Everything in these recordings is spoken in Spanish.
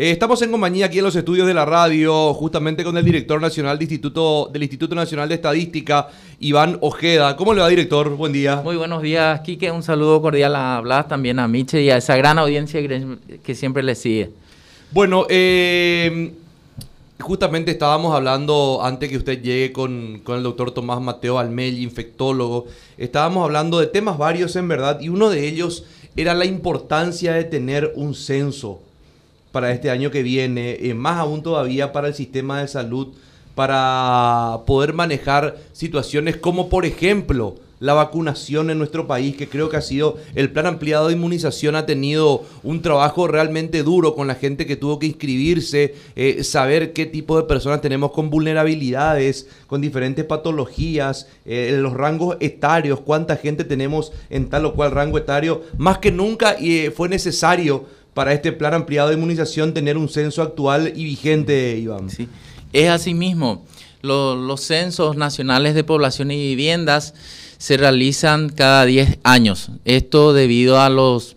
Eh, estamos en compañía aquí en los estudios de la radio, justamente con el director nacional de Instituto, del Instituto Nacional de Estadística, Iván Ojeda. ¿Cómo le va, director? Buen día. Muy buenos días, Quique. Un saludo cordial a Blas, también a Miche y a esa gran audiencia que siempre le sigue. Bueno, eh, justamente estábamos hablando, antes que usted llegue con, con el doctor Tomás Mateo Almel, infectólogo, estábamos hablando de temas varios en verdad, y uno de ellos era la importancia de tener un censo para este año que viene, eh, más aún todavía para el sistema de salud, para poder manejar situaciones como por ejemplo la vacunación en nuestro país, que creo que ha sido el plan ampliado de inmunización, ha tenido un trabajo realmente duro con la gente que tuvo que inscribirse, eh, saber qué tipo de personas tenemos con vulnerabilidades, con diferentes patologías, eh, los rangos etarios, cuánta gente tenemos en tal o cual rango etario. Más que nunca eh, fue necesario para este plan ampliado de inmunización tener un censo actual y vigente, Iván. Sí, es así mismo. los censos nacionales de población y viviendas se realizan cada 10 años. Esto debido a los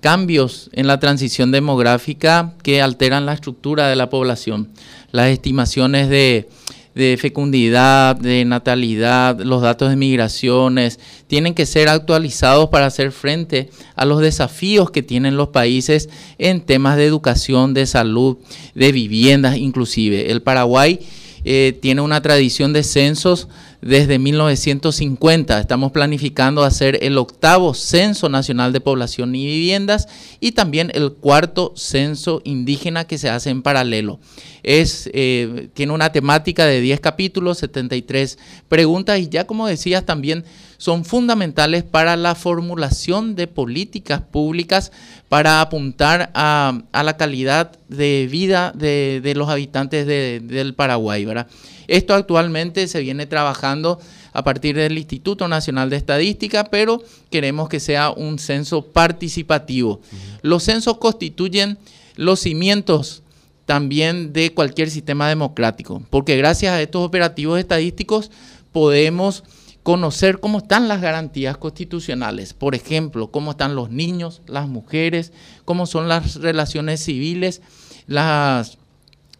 cambios en la transición demográfica que alteran la estructura de la población. Las estimaciones de, fecundidad, de natalidad, los datos de migraciones, tienen que ser actualizados para hacer frente a los desafíos que tienen los países en temas de educación, de salud, de viviendas inclusive. El Paraguay eh, tiene una tradición de censos desde 1950. Estamos planificando hacer el octavo Censo Nacional de Población y Viviendas y también el cuarto Censo Indígena que se hace en paralelo. Es, eh, tiene una temática de 10 capítulos, 73 preguntas y ya como decías también son fundamentales para la formulación de políticas públicas para apuntar a, la calidad de vida de, los habitantes del Paraguay. ¿verdad? Esto actualmente se viene trabajando a partir del Instituto Nacional de Estadística, pero queremos que sea un censo participativo. Los censos constituyen los cimientos también de cualquier sistema democrático, porque gracias a estos operativos estadísticos podemos conocer cómo están las garantías constitucionales, por ejemplo, cómo están los niños, las mujeres, cómo son las relaciones civiles, las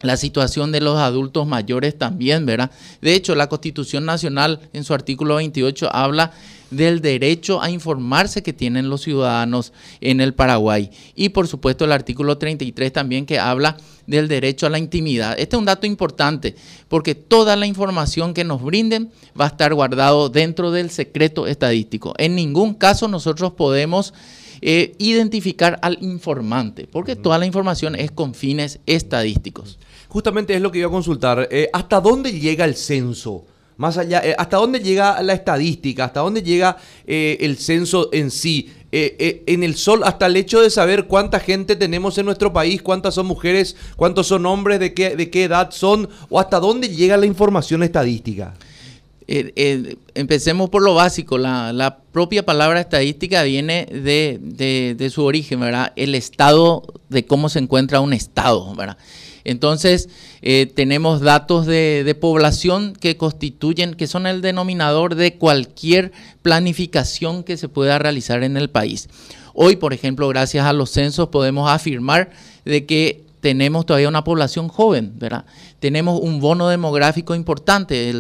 la situación de los adultos mayores también, ¿verdad? De hecho, la Constitución Nacional en su artículo 28 habla del derecho a informarse que tienen los ciudadanos en el Paraguay. Y por supuesto el artículo 33 también que habla del derecho a la intimidad. Este es un dato importante porque toda la información que nos brinden va a estar guardado dentro del secreto estadístico. En ningún caso nosotros podemos eh, identificar al informante porque toda la información es con fines estadísticos. Justamente es lo que iba a consultar. Eh, ¿Hasta dónde llega el censo? Más allá, eh, ¿hasta dónde llega la estadística? ¿Hasta dónde llega eh, el censo en sí? en el sol, hasta el hecho de saber cuánta gente tenemos en nuestro país, cuántas son mujeres, cuántos son hombres, de qué, de qué edad son, o hasta dónde llega la información estadística. empecemos por lo básico. La, propia palabra estadística viene de, de, su origen, ¿verdad? El estado de cómo se encuentra un estado, ¿verdad? Entonces, eh, tenemos datos de, población que constituyen, que son el denominador de cualquier planificación que se pueda realizar en el país. Hoy, por ejemplo, gracias a los censos podemos afirmar de que tenemos todavía una población joven, ¿verdad? Tenemos un bono demográfico importante,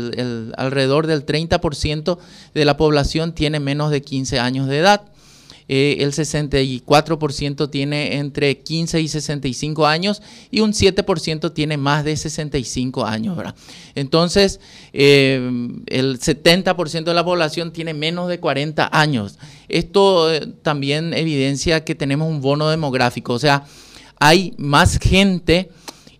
alrededor del 30% de la población tiene menos de 15 años de edad. Eh, el 64% tiene entre 15 y 65 años y un 7% tiene más de 65 años. Entonces, eh, el 70% de la población tiene menos de 40 años. Esto eh, también evidencia que tenemos un bono demográfico, o sea, hay más gente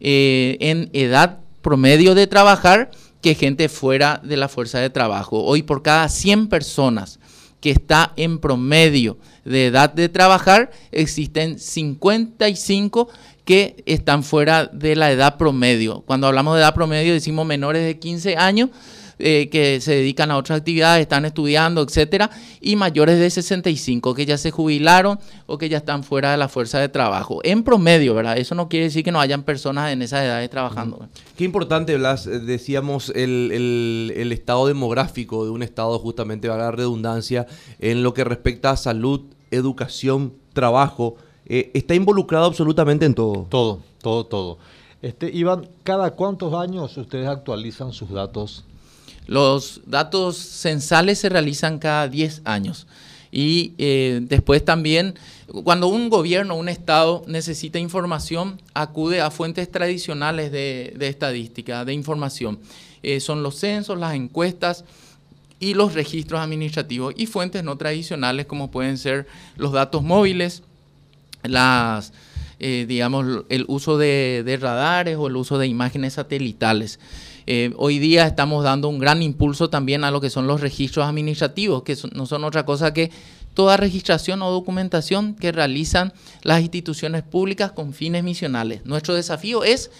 en edad promedio de trabajar que gente fuera de la fuerza de trabajo. Hoy por cada 100 personas que está en promedio de edad de trabajar, existen 55 que están fuera de la edad promedio. Cuando hablamos de edad promedio decimos menores de 15 años, eh, que se dedican a otras actividades, están estudiando, etcétera, y mayores de 65 que ya se jubilaron o que ya están fuera de la fuerza de trabajo. En promedio, ¿verdad? Eso no quiere decir que no hayan personas en esas edades trabajando. Qué importante, Blas, eh, decíamos el, el estado demográfico de un estado, justamente, va la redundancia, en lo que respecta a salud, educación, trabajo. Eh, está involucrado absolutamente en todo. Todo, Todo, todo. Este, Iván, ¿cada cuántos años ustedes actualizan sus datos? Los datos censales se realizan cada 10 años. Y eh, después también, cuando un gobierno, un Estado necesita información, acude a fuentes tradicionales de, estadística, de información. Eh, son los censos, las encuestas y los registros administrativos y fuentes no tradicionales como pueden ser los datos móviles, las, eh, digamos, el uso de, de, radares o el uso de imágenes satelitales. Hoy día estamos dando un gran impulso también a lo que son los registros administrativos, que no son otra cosa que toda registración o documentación que realizan las instituciones públicas con fines misionales. Nuestro desafío es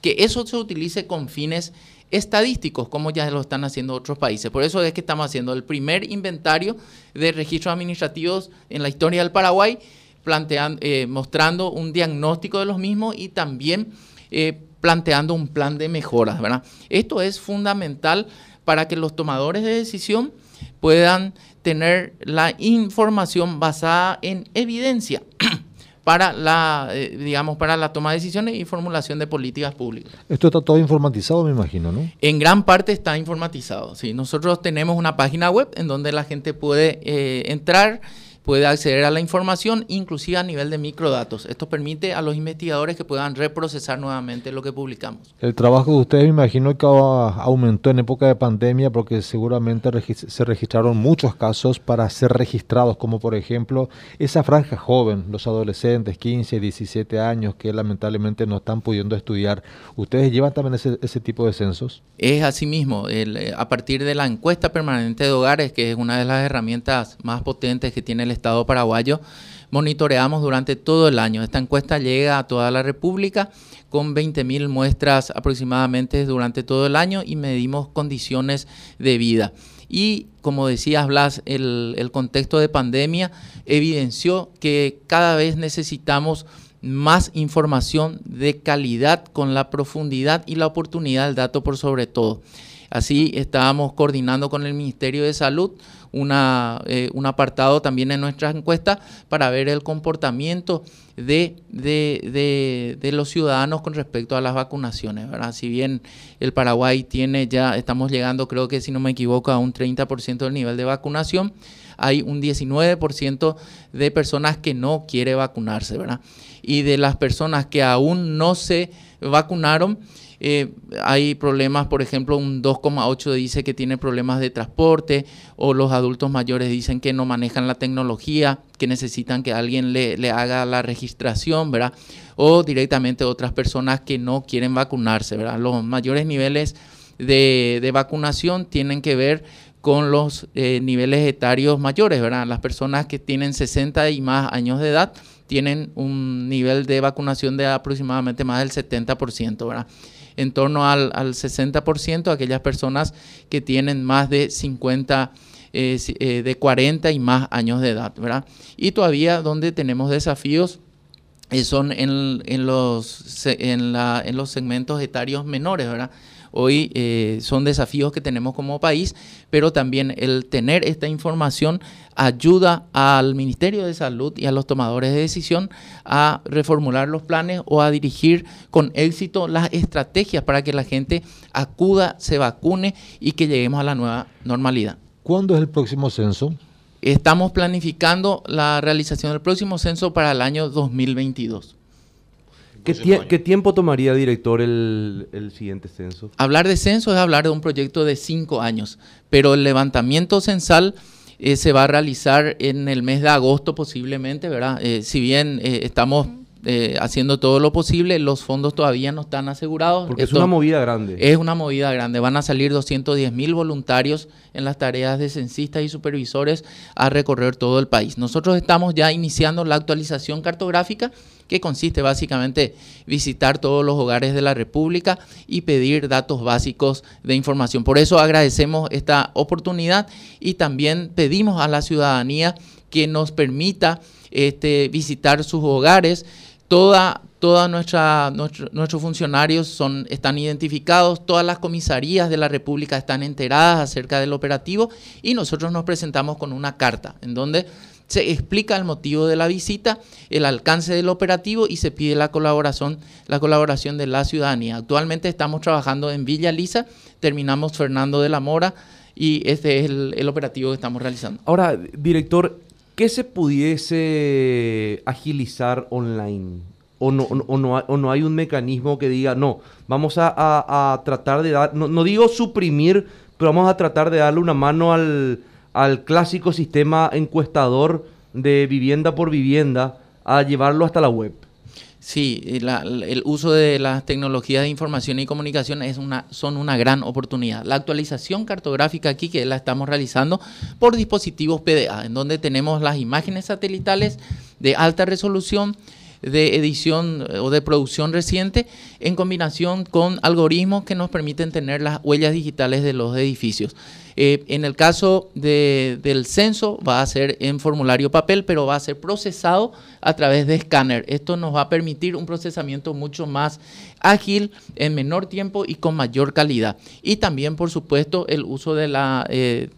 que eso se utilice con fines estadísticos, como ya lo están haciendo otros países. Por eso es que estamos haciendo el primer inventario de registros administrativos en la historia del Paraguay, planteando, eh, mostrando un diagnóstico de los mismos y también eh, planteando un plan de mejoras. ¿verdad? Esto es fundamental para que los tomadores de decisión puedan tener la información basada en evidencia para la, eh, digamos, para la toma de decisiones y formulación de políticas públicas. Esto está todo informatizado, me imagino, ¿no? En gran parte está informatizado, sí. Nosotros tenemos una página web en donde la gente puede eh, entrar puede acceder a la información, inclusive a nivel de microdatos. Esto permite a los investigadores que puedan reprocesar nuevamente lo que publicamos. El trabajo de ustedes me imagino que aumentó en época de pandemia porque seguramente se registraron muchos casos para ser registrados, como por ejemplo esa franja joven, los adolescentes, 15, 17 años, que lamentablemente no están pudiendo estudiar. ¿Ustedes llevan también ese, tipo de censos? Es así mismo. Eh, a partir de la encuesta permanente de hogares, que es una de las herramientas más potentes que tiene el Estado paraguayo, monitoreamos durante todo el año. Esta encuesta llega a toda la República con 20.000 muestras aproximadamente durante todo el año y medimos condiciones de vida. Y como decías, Blas, el, el contexto de pandemia evidenció que cada vez necesitamos más información de calidad con la profundidad y la oportunidad del dato por sobre todo. Así estábamos coordinando con el Ministerio de Salud una, eh, un apartado también en nuestra encuesta para ver el comportamiento de, de, los ciudadanos con respecto a las vacunaciones. Si bien el Paraguay tiene ya, estamos llegando creo que si no me equivoco a un 30% del nivel de vacunación, hay un 19% de personas que no quiere vacunarse. Y de las personas que aún no se vacunaron, eh, hay problemas, por ejemplo, un 2,8 dice que tiene problemas de transporte o los adultos mayores dicen que no manejan la tecnología, que necesitan que alguien le, haga la registración, ¿verdad? O directamente otras personas que no quieren vacunarse, ¿verdad? Los mayores niveles de, vacunación tienen que ver con los eh, niveles etarios mayores, ¿verdad? Las personas que tienen 60 y más años de edad tienen un nivel de vacunación de aproximadamente más del 70%, ¿verdad? En torno al, 60% aquellas personas que tienen más de 50 eh, eh, de 40 y más años de edad, ¿verdad? Y todavía donde tenemos desafíos eh, son en, en, los, en, la, en los segmentos etarios menores, ¿verdad? Hoy eh, son desafíos que tenemos como país, pero también el tener esta información ayuda al Ministerio de Salud y a los tomadores de decisión a reformular los planes o a dirigir con éxito las estrategias para que la gente acuda, se vacune y que lleguemos a la nueva normalidad. ¿Cuándo es el próximo censo? Estamos planificando la realización del próximo censo para el año 2022. ¿Qué, tiempo tomaría, director, el, siguiente censo? Hablar de censo es hablar de un proyecto de cinco años, pero el levantamiento censal eh, se va a realizar en el mes de agosto posiblemente, ¿verdad? Eh, si bien eh, estamos haciendo todo lo posible, los fondos todavía no están asegurados. Porque es una movida grande. Es una movida grande. Van a salir 210 mil voluntarios en las tareas de censistas y supervisores a recorrer todo el país. Nosotros estamos ya iniciando la actualización cartográfica que consiste básicamente visitar todos los hogares de la República y pedir datos básicos de información. Por eso agradecemos esta oportunidad y también pedimos a la ciudadanía que nos permita este, visitar sus hogares. Toda, nuestros funcionarios son, están identificados, todas las comisarías de la República están enteradas acerca del operativo y nosotros nos presentamos con una carta en donde se explica el motivo de la visita, el alcance del operativo y se pide la colaboración, la colaboración de la ciudadanía. Actualmente estamos trabajando en Villa Lisa, terminamos Fernando de la Mora y este es el, el operativo que estamos realizando. Ahora, director, ¿qué se pudiese agilizar online? O no, o, no, o no hay un mecanismo que diga, no, vamos a, tratar de dar, no, digo suprimir, pero vamos a tratar de darle una mano al clásico sistema encuestador de vivienda por vivienda, a llevarlo hasta la web. Sí, la- el uso de las tecnologías de información y comunicación es una, son una gran oportunidad. La actualización cartográfica aquí que la estamos realizando por dispositivos PDA, en donde tenemos las imágenes satelitales de alta resolución, de edición eh, o de producción reciente, en combinación con algoritmos que nos permiten tener las huellas digitales de los edificios. Eh, en el caso de- del censo va a ser en formulario papel, pero va a ser procesado a través de escáner. Esto nos va a permitir un procesamiento mucho más ágil, en menor tiempo y con mayor calidad. Y también, por supuesto, el uso de la, eh,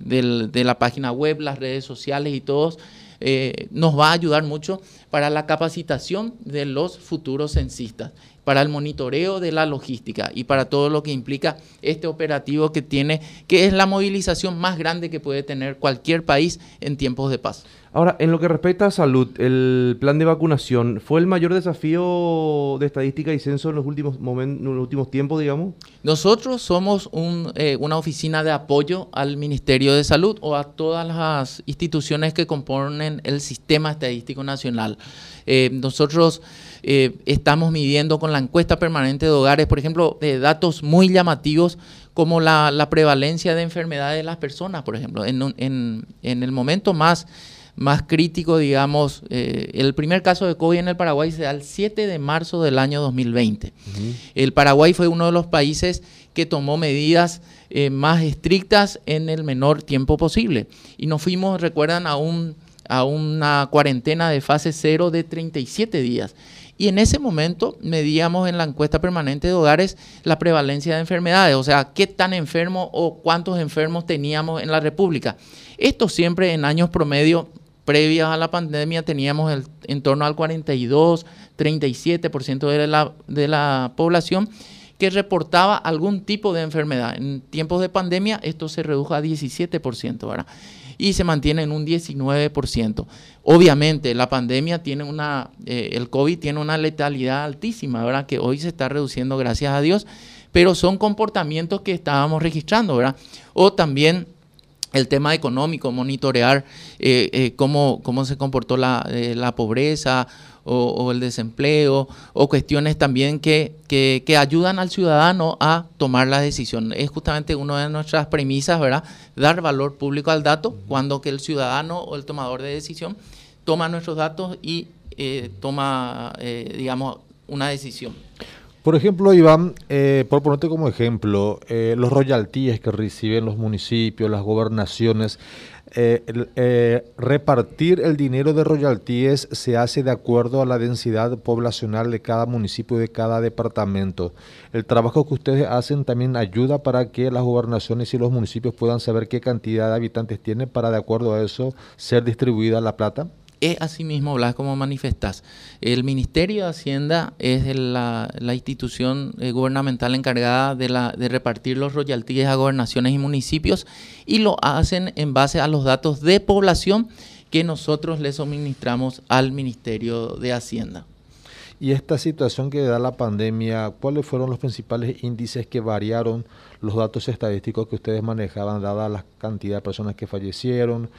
página web, las redes sociales y todos eh, nos va a ayudar mucho para la capacitación de los futuros censistas, para el monitoreo de la logística y para todo lo que implica este operativo que tiene, que es la movilización más grande que puede tener cualquier país en tiempos de paz. Ahora, en lo que respecta a salud, el plan de vacunación, ¿fue el mayor desafío de estadística y censo en los últimos, momen- en los últimos tiempos, digamos? Nosotros somos un, eh, una oficina de apoyo al Ministerio de Salud o a todas las instituciones que componen el Sistema Estadístico Nacional. Eh, nosotros eh, estamos midiendo con la encuesta permanente de hogares, por ejemplo, eh, datos muy llamativos como la, la prevalencia de enfermedades de las personas, por ejemplo. En, un- en- en el momento más, más crítico, digamos, eh, el primer caso de COVID en el Paraguay se da el 7 de marzo del año 2020. El Paraguay fue uno de los países que tomó medidas eh, más estrictas en el menor tiempo posible. Y nos fuimos, recuerdan, a, un, a una cuarentena de fase cero de 37 días. Y en ese momento medíamos en la encuesta permanente de hogares la prevalencia de enfermedades, o sea, qué tan enfermos o cuántos enfermos teníamos en la República. Esto siempre en años promedio previas a la pandemia teníamos en torno al 42, 37% de la, de la población que reportaba algún tipo de enfermedad. En tiempos de pandemia esto se redujo a 17%, ¿verdad? Y se mantiene en un 19%. Obviamente la pandemia tiene una, eh, el COVID tiene una letalidad altísima, ¿verdad? Que hoy se está reduciendo gracias a Dios, pero son comportamientos que estábamos registrando, ¿verdad? O también el tema económico, monitorear eh, eh, cómo, cómo se comportó la, eh, la pobreza o, o el desempleo, o cuestiones también que, que, que ayudan al ciudadano a tomar la decisión. Es justamente una de nuestras premisas, ¿verdad? Dar valor público al dato cuando que el ciudadano o el tomador de decisión toma nuestros datos y eh, toma, eh, digamos, una decisión. Por ejemplo, Iván, eh, por ponerte como ejemplo, eh, los royalties que reciben los municipios, las gobernaciones, eh, repartir el dinero de royalties se hace de acuerdo a la densidad poblacional de cada municipio de cada departamento. El trabajo que ustedes hacen también ayuda para que las gobernaciones y los municipios puedan saber qué cantidad de habitantes tienen para de acuerdo a eso ser distribuida la plata. Es así mismo, Blas, como manifestás. El Ministerio de Hacienda es la institución eh, gubernamental encargada de, la, de repartir los royalties a gobernaciones y municipios y lo hacen en base a los datos de población que nosotros le suministramos al Ministerio de Hacienda. Y esta situación que da la pandemia, ¿cuáles fueron los principales índices que variaron los datos estadísticos que ustedes manejaban, dada la cantidad de personas que fallecieron,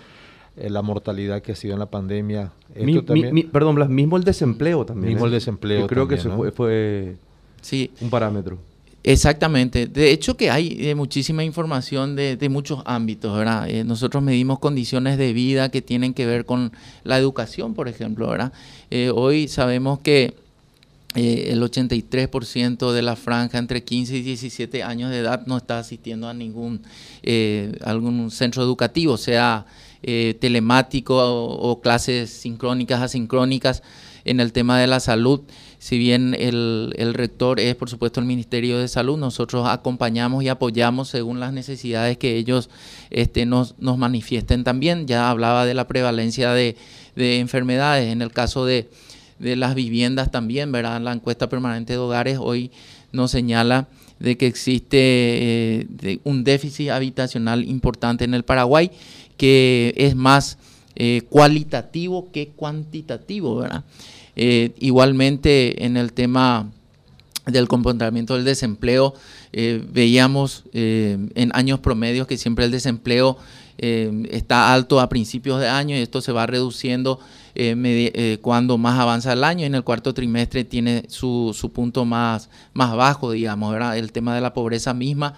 eh, la mortalidad que ha sido en la pandemia? Esto Mi- mi- también- mi- perdón, Blas, mismo el desempleo también. Mismo ¿eh? el desempleo Yo creo que eso ¿no? fue, fue Sí, un parámetro. Exactamente. De hecho que hay eh, muchísima información de, de muchos ámbitos, ¿verdad? Eh, nosotros medimos condiciones de vida que tienen que ver con la educación, por ejemplo, ¿verdad? Eh, hoy sabemos que eh, el 83% de la franja entre 15 y 17 años de edad no está asistiendo a ningún eh, algún centro educativo, sea eh, telemático o, clases sincrónicas, asincrónicas en el tema de la salud. Si bien el, el rector es, por supuesto, el Ministerio de Salud, nosotros acompañamos y apoyamos según las necesidades que ellos este, nos, nos manifiesten también. Ya hablaba de la prevalencia de, de enfermedades. En el caso de, de las viviendas también, ¿verdad? La encuesta permanente de hogares hoy nos señala de que existe eh, un déficit habitacional importante en el Paraguay, que es más eh, cualitativo que cuantitativo, ¿verdad? Eh, igualmente en el tema del comportamiento del desempleo, eh, veíamos en años promedios que siempre el desempleo está alto a principios de año y esto se va reduciendo cuando más avanza el año. En el cuarto trimestre tiene su, su punto más, más bajo, digamos, ¿verdad? El tema de la pobreza misma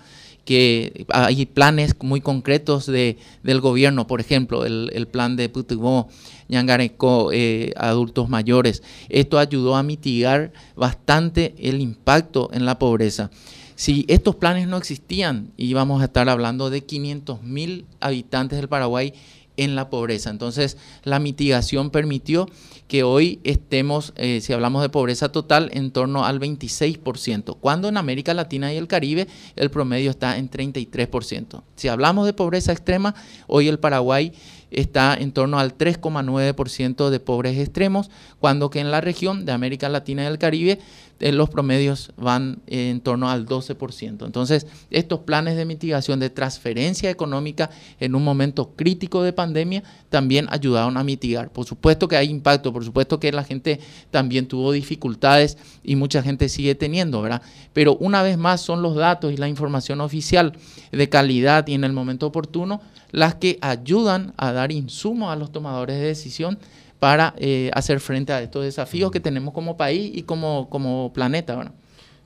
que hay planes muy concretos de, del gobierno, por ejemplo, el, plan de Putubó, Ñangareco, eh, adultos mayores. Esto ayudó a mitigar bastante el impacto en la pobreza. Si estos planes no existían, íbamos a estar hablando de 500 mil habitantes del Paraguay en la pobreza. Entonces, la mitigación permitió que hoy estemos, eh, si hablamos de pobreza total, en torno al 26%, cuando en América Latina y el Caribe el promedio está en 33%. Si hablamos de pobreza extrema, hoy el Paraguay está en torno al 3,9% de pobres extremos, cuando que en la región de América Latina y el Caribe los promedios van en torno al 12%. Entonces, estos planes de mitigación de transferencia económica en un momento crítico de pandemia también ayudaron a mitigar. Por supuesto que hay impacto, por supuesto que la gente también tuvo dificultades y mucha gente sigue teniendo, ¿verdad? Pero una vez más son los datos y la información oficial de calidad y en el momento oportuno las que ayudan a dar insumo a los tomadores de decisión para eh, hacer frente a estos desafíos que tenemos como país y como, como planeta. ¿verdad?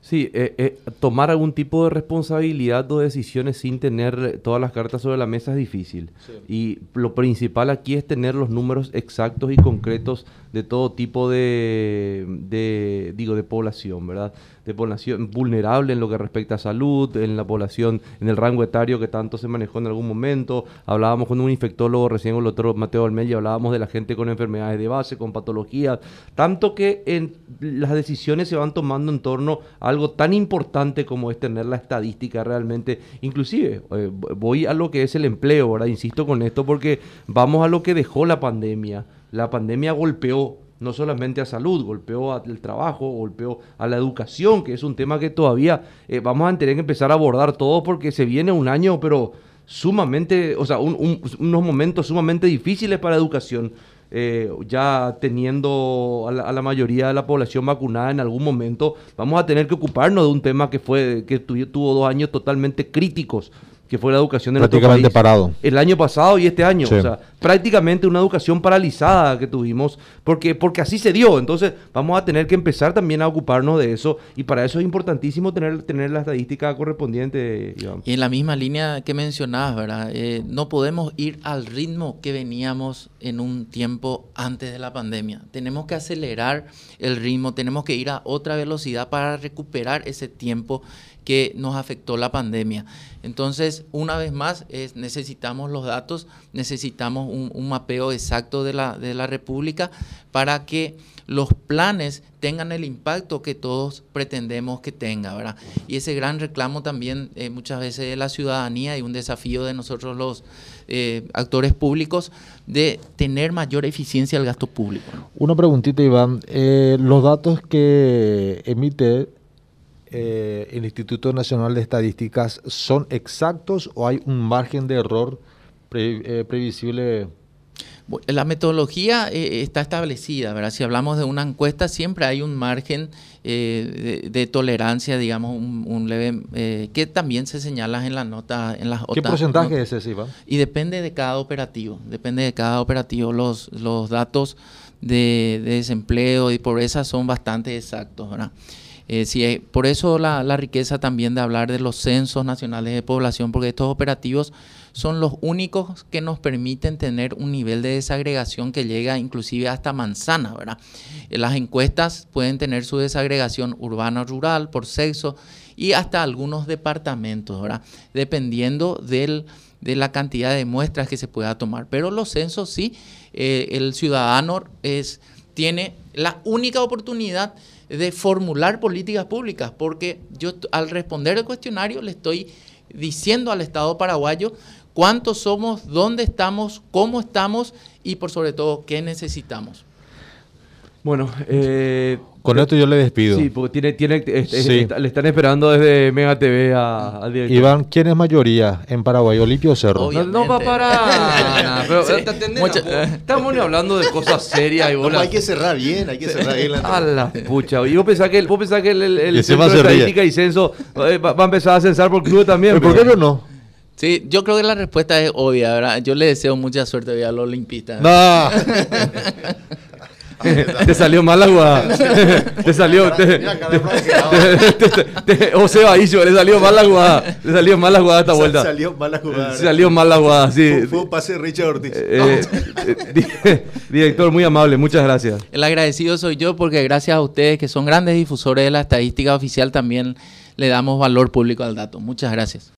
Sí, eh, eh, tomar algún tipo de responsabilidad o decisiones sin tener todas las cartas sobre la mesa es difícil. Y lo principal aquí es tener los números exactos y concretos de todo tipo de, de digo, de población, ¿verdad? de población vulnerable en lo que respecta a salud, en la población, en el rango etario que tanto se manejó en algún momento. Hablábamos con un infectólogo recién, el doctor Mateo Almella, hablábamos de la gente con enfermedades de base, con patologías, tanto que en, las decisiones se van tomando en torno a algo tan importante como es tener la estadística realmente. Inclusive, eh, voy a lo que es el empleo, ¿verdad? Insisto con esto porque vamos a lo que dejó la pandemia. La pandemia golpeó no solamente a salud, golpeó al trabajo, golpeó a la educación, que es un tema que todavía eh, vamos a tener que empezar a abordar todo porque se viene un año, pero sumamente, o sea, unos momentos sumamente difíciles para la educación. Eh, ya teniendo a la, mayoría de la población vacunada en algún momento, vamos a tener que ocuparnos de un tema que fue que tuvo dos años totalmente críticos que fue la educación de prácticamente parado. el año pasado y este año. O sea prácticamente una educación paralizada que tuvimos porque porque así se dio. Entonces vamos a tener que empezar también a ocuparnos de eso y para eso es importantísimo tener tener la estadística correspondiente y en la misma línea que mencionabas verdad eh, no podemos ir al ritmo que veníamos en un tiempo antes de la pandemia. Tenemos que acelerar el ritmo tenemos que ir a otra velocidad para recuperar ese tiempo que nos afectó la pandemia. Entonces, una vez más, es, necesitamos los datos, necesitamos un, mapeo exacto de la, de la República para que los planes tengan el impacto que todos pretendemos que tenga, ¿verdad? Y ese gran reclamo también eh, muchas veces de la ciudadanía y un desafío de nosotros los eh, actores públicos de tener mayor eficiencia al gasto público. Una preguntita, Iván. Eh, los datos que emite eh, el Instituto Nacional de Estadísticas son exactos o hay un margen de error eh, previsible? La metodología eh, está establecida, ¿verdad? Si hablamos de una encuesta, siempre hay un margen de, tolerancia, digamos, un, leve, que también se señala en la nota, en las ¿Qué porcentaje es ese, Iván? Y depende de cada operativo, depende de cada operativo. Los, los datos de, de desempleo y pobreza son bastante exactos, ¿verdad? Eh, por eso la, riqueza también de hablar de los censos nacionales de población, porque estos operativos son los únicos que nos permiten tener un nivel de desagregación que llega inclusive hasta manzana, ¿verdad? Eh, las encuestas pueden tener su desagregación urbana-rural por sexo y hasta algunos departamentos, ¿verdad? Dependiendo del, de la cantidad de muestras que se pueda tomar. Pero los censos sí, eh, el ciudadano es, tiene la única oportunidad de formular políticas públicas, porque yo al responder el cuestionario le estoy diciendo al Estado paraguayo cuántos somos, dónde estamos, cómo estamos y por sobre todo qué necesitamos. Bueno, eh, con esto yo le despido. Sí, porque tiene, tiene, le están esperando desde Mega TV a, al director. Iván, ¿quién es mayoría en Paraguay? ¿Olimpio o Cerro? No, va para. pero, Estamos hablando de cosas serias. Y no, hay que cerrar bien, hay que cerrar bien la A la pucha. Y vos pensás que, vos pensás que el, el, el Centro de Estadística y Censo eh, va, a empezar a censar por club también. ¿Pero por qué no? Sí, yo creo que la respuesta es obvia, ¿verdad? Yo le deseo mucha suerte a los olimpistas. No. te salió mal la jugada. te salió. o sea, ahí le salió mal la jugada. Le salió mal la jugada esta vuelta. Salió mal la jugada. Salió mal la jugada, sí. Fue, un pase de Richard Ortiz. Eh, eh, director, muy amable, muchas gracias. El agradecido soy yo porque gracias a ustedes, que son grandes difusores de la estadística oficial, también le damos valor público al dato. Muchas gracias.